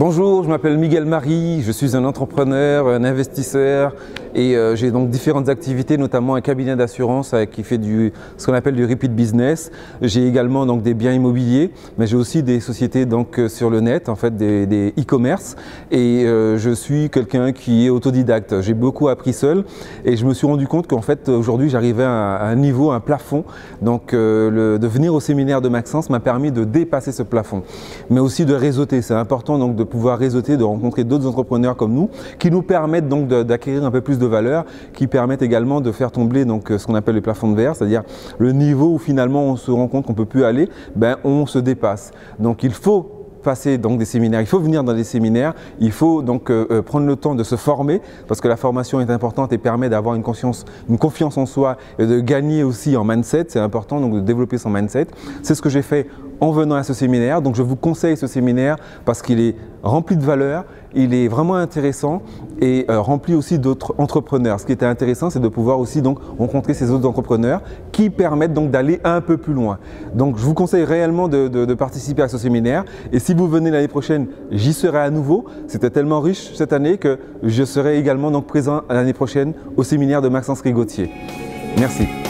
Bonjour, je m'appelle Miguel Marie, je suis un entrepreneur, un investisseur et euh, j'ai donc différentes activités, notamment un cabinet d'assurance euh, qui fait du, ce qu'on appelle du repeat business. J'ai également donc des biens immobiliers, mais j'ai aussi des sociétés donc euh, sur le net, en fait des e-commerce et je suis quelqu'un qui est autodidacte. J'ai beaucoup appris seul et je me suis rendu compte qu'en fait aujourd'hui j'arrivais à, un niveau, un plafond. Donc de venir au séminaire de Maxence m'a permis de dépasser ce plafond, mais aussi de réseauter. C'est important donc de pouvoir réseauter, de rencontrer d'autres entrepreneurs comme nous, qui nous permettent d'acquérir un peu plus de valeur, qui permettent également de faire tomber donc ce qu'on appelle le plafond de verre, c'est-à-dire le niveau où finalement on se rend compte qu'on peut plus aller, ben on se dépasse. Donc il faut passer donc des séminaires, il faut venir dans des séminaires, il faut donc euh, euh, prendre le temps de se former parce que la formation est importante et permet d'avoir une conscience, une confiance en soi et de gagner aussi en mindset. C'est important donc de développer son mindset. C'est ce que j'ai fait en venant à ce séminaire. Donc je vous conseille ce séminaire parce qu'il est rempli de valeurs, il est vraiment intéressant et euh, rempli aussi d'autres entrepreneurs. Ce qui était intéressant, c'est de pouvoir aussi donc rencontrer ces autres entrepreneurs qui permettent donc d'aller un peu plus loin. Donc je vous conseille réellement de, de participer à ce séminaire et si vous venez l'année prochaine, j'y serai à nouveau. C'était tellement riche cette année que je serai également donc présent l'année prochaine au séminaire de Maxence Rigotier. Merci.